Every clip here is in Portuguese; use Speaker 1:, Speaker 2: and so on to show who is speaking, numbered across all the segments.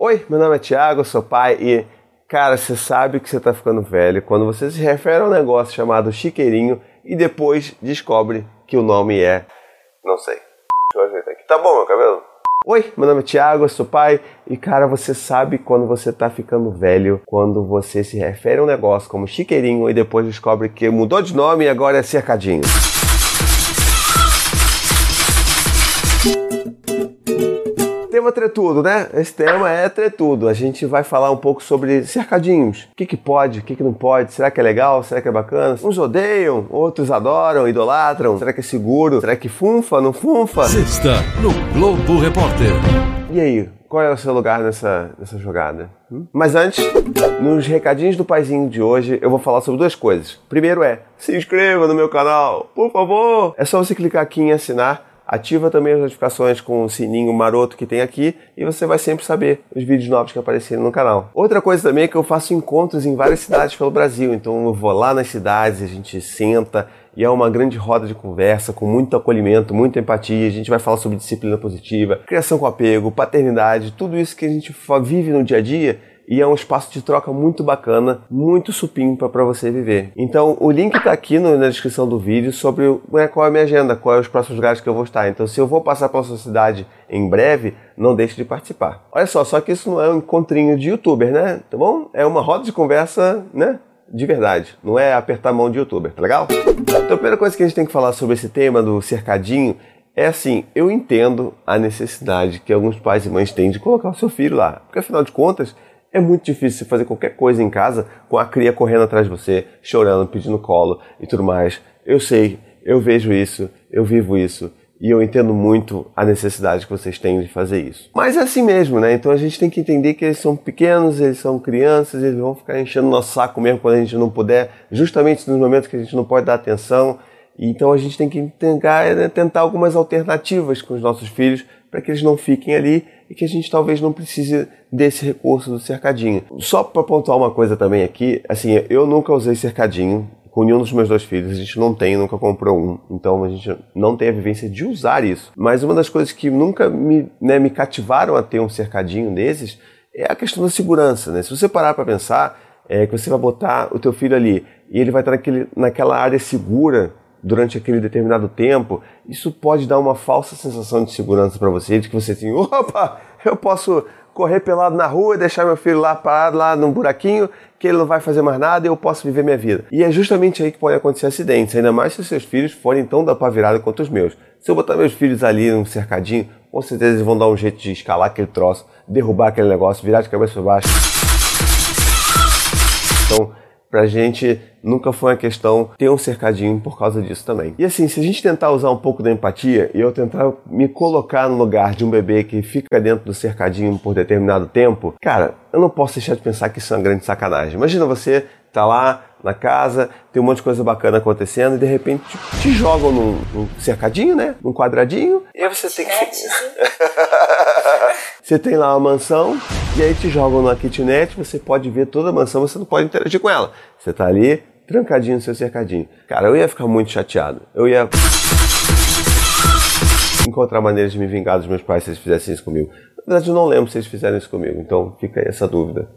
Speaker 1: Oi, meu nome é Thiago, sou pai e, cara, você sabe que você tá ficando velho quando você se refere a um negócio chamado chiqueirinho e depois descobre que o nome é. Não sei. Deixa eu ajeitar aqui. Tá bom, meu cabelo? Oi, meu nome é Thiago, sou pai e, cara, você sabe quando você tá ficando velho quando você se refere a um negócio como chiqueirinho e depois descobre que mudou de nome e agora é cercadinho. Tema tretudo, né? Esse tema é tretudo. A gente vai falar um pouco sobre cercadinhos. O que, que pode, o que, que não pode? Será que é legal? Será que é bacana? Uns odeiam, outros adoram, idolatram. Será que é seguro? Será que funfa, não funfa?
Speaker 2: Sexta, no Globo Repórter.
Speaker 1: E aí, qual é o seu lugar nessa, nessa jogada? Hum? Mas antes, nos recadinhos do paizinho de hoje, eu vou falar sobre duas coisas. Primeiro é, se inscreva no meu canal, por favor. É só você clicar aqui em assinar Ativa também as notificações com o sininho maroto que tem aqui e você vai sempre saber os vídeos novos que aparecerem no canal. Outra coisa também é que eu faço encontros em várias cidades pelo Brasil, então eu vou lá nas cidades, a gente senta e é uma grande roda de conversa com muito acolhimento, muita empatia. A gente vai falar sobre disciplina positiva, criação com apego, paternidade, tudo isso que a gente vive no dia a dia e é um espaço de troca muito bacana, muito supimpa para você viver. Então, o link está aqui no, na descrição do vídeo sobre né, qual é a minha agenda, quais os próximos lugares que eu vou estar. Então, se eu vou passar pela sua cidade em breve, não deixe de participar. Olha só, só que isso não é um encontrinho de youtuber, né? Tá bom? É uma roda de conversa, né? de verdade, não é apertar a mão de youtuber, tá legal? Então a primeira coisa que a gente tem que falar sobre esse tema do cercadinho é assim, eu entendo a necessidade que alguns pais e mães têm de colocar o seu filho lá, porque afinal de contas é muito difícil você fazer qualquer coisa em casa com a cria correndo atrás de você, chorando, pedindo colo e tudo mais. Eu sei, eu vejo isso, eu vivo isso e eu entendo muito a necessidade que vocês têm de fazer isso. Mas é assim mesmo, né? Então a gente tem que entender que eles são pequenos, eles são crianças, eles vão ficar enchendo nosso saco mesmo quando a gente não puder, justamente nos momentos que a gente não pode dar atenção. Então a gente tem que tentar, né, tentar algumas alternativas com os nossos filhos para que eles não fiquem ali e que a gente talvez não precise desse recurso do cercadinho. Só para pontuar uma coisa também aqui, assim, eu nunca usei cercadinho com nenhum dos meus dois filhos, a gente não tem, nunca comprou um, então a gente não tem a vivência de usar isso. Mas uma das coisas que nunca me, né, me cativaram a ter um cercadinho desses é a questão da segurança, né? Se você parar para pensar, é que você vai botar o teu filho ali e ele vai estar naquele, naquela área segura durante aquele determinado tempo, isso pode dar uma falsa sensação de segurança para você, de que você tem, opa, eu posso correr pelado na rua e deixar meu filho lá parado lá num buraquinho, que ele não vai fazer mais nada e eu posso viver minha vida. E é justamente aí que pode acontecer acidentes, ainda mais se os seus filhos forem tão da pá virada quanto os meus. Se eu botar meus filhos ali num cercadinho, com certeza eles vão dar um jeito de escalar aquele troço, derrubar aquele negócio, virar de cabeça para baixo. Então, pra gente nunca foi uma questão ter um cercadinho por causa disso também. E assim, se a gente tentar usar um pouco da empatia e eu tentar me colocar no lugar de um bebê que fica dentro do cercadinho por determinado tempo, cara, eu não posso deixar de pensar que isso é uma grande sacanagem. Imagina você tá lá na casa, tem um monte de coisa bacana acontecendo e de repente te, te jogam num, num, cercadinho, né? Num quadradinho. E aí você tem que. você tem lá uma mansão e aí te jogam numa kitnet, você pode ver toda a mansão, você não pode interagir com ela. Você tá ali, trancadinho no seu cercadinho. Cara, eu ia ficar muito chateado. Eu ia encontrar maneiras de me vingar dos meus pais se eles fizessem isso comigo. Na verdade, eu não lembro se eles fizeram isso comigo, então fica aí essa dúvida.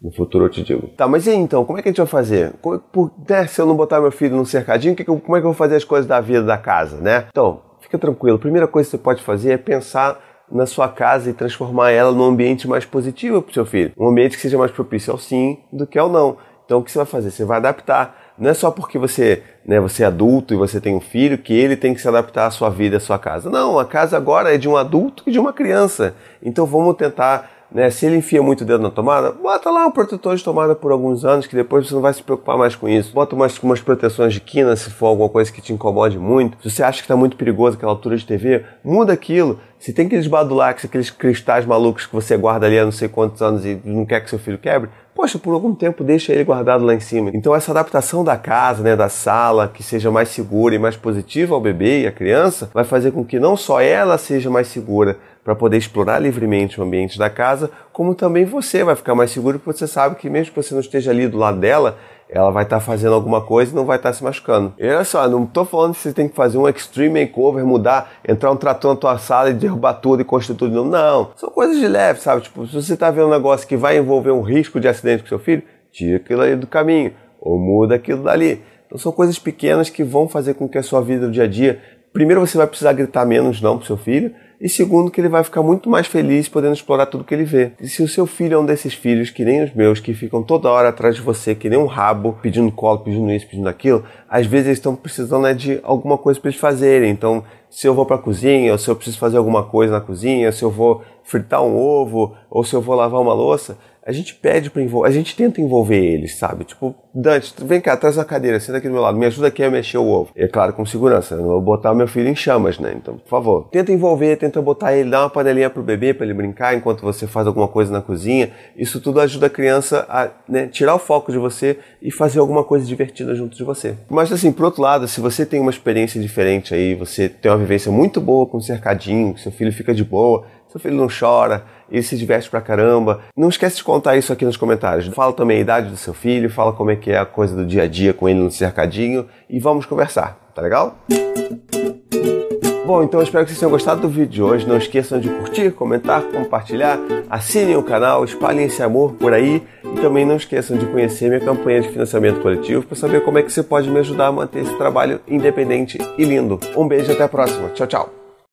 Speaker 1: No futuro eu te digo. Tá, mas e aí, então? Como é que a gente vai fazer? Por, né, se eu não botar meu filho num cercadinho, que que eu, como é que eu vou fazer as coisas da vida da casa, né? Então, fica tranquilo. A primeira coisa que você pode fazer é pensar na sua casa e transformar ela num ambiente mais positivo para o seu filho. Um ambiente que seja mais propício ao sim do que ao não. Então, o que você vai fazer? Você vai adaptar. Não é só porque você, né, você é adulto e você tem um filho que ele tem que se adaptar à sua vida, à sua casa. Não, a casa agora é de um adulto e de uma criança. Então, vamos tentar né? Se ele enfia muito o dedo na tomada, bota lá um protetor de tomada por alguns anos, que depois você não vai se preocupar mais com isso. Bota umas, umas proteções de quina se for alguma coisa que te incomode muito. Se você acha que está muito perigoso aquela altura de TV, muda aquilo. Se tem aqueles badulacs, aqueles cristais malucos que você guarda ali há não sei quantos anos e não quer que seu filho quebre, poxa, por algum tempo deixa ele guardado lá em cima. Então essa adaptação da casa, né, da sala, que seja mais segura e mais positiva ao bebê e à criança, vai fazer com que não só ela seja mais segura, para poder explorar livremente o ambiente da casa, como também você vai ficar mais seguro porque você sabe que mesmo que você não esteja ali do lado dela, ela vai estar tá fazendo alguma coisa e não vai estar tá se machucando. E olha só, não estou falando que você tem que fazer um extreme makeover, mudar, entrar um trator na tua sala e derrubar tudo e construir tudo. Não, não. São coisas de leve, sabe? Tipo, se você está vendo um negócio que vai envolver um risco de acidente com seu filho, tira aquilo aí do caminho ou muda aquilo dali. Então são coisas pequenas que vão fazer com que a sua vida do dia a dia, primeiro você vai precisar gritar menos não pro seu filho, e segundo que ele vai ficar muito mais feliz podendo explorar tudo que ele vê. E se o seu filho é um desses filhos que nem os meus, que ficam toda hora atrás de você, que nem um rabo, pedindo colo, pedindo isso, pedindo aquilo, às vezes eles estão precisando né, de alguma coisa para eles fazerem. Então, se eu vou para a cozinha, ou se eu preciso fazer alguma coisa na cozinha, se eu vou fritar um ovo, ou se eu vou lavar uma louça, a gente pede para envolver, a gente tenta envolver eles, sabe? Tipo, Dante, vem cá, traz a cadeira, senta aqui do meu lado, me ajuda aqui a mexer o ovo. É claro, com segurança, não vou botar meu filho em chamas, né? Então, por favor, tenta envolver, tenta botar ele, dar uma panelinha pro bebê para ele brincar enquanto você faz alguma coisa na cozinha. Isso tudo ajuda a criança a né, tirar o foco de você e fazer alguma coisa divertida junto de você. Mas assim, por outro lado, se você tem uma experiência diferente aí, você tem uma vivência muito boa com o cercadinho, seu filho fica de boa, seu filho não chora, ele se diverte pra caramba. Não esquece de contar isso aqui nos comentários. Fala também a idade do seu filho, fala como é que é a coisa do dia a dia com ele no cercadinho e vamos conversar, tá legal? Bom, então eu espero que vocês tenham gostado do vídeo de hoje. Não esqueçam de curtir, comentar, compartilhar, assinem o canal, espalhem esse amor por aí e também não esqueçam de conhecer minha campanha de financiamento coletivo para saber como é que você pode me ajudar a manter esse trabalho independente e lindo. Um beijo e até a próxima. Tchau, tchau.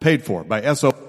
Speaker 3: paid for by SO.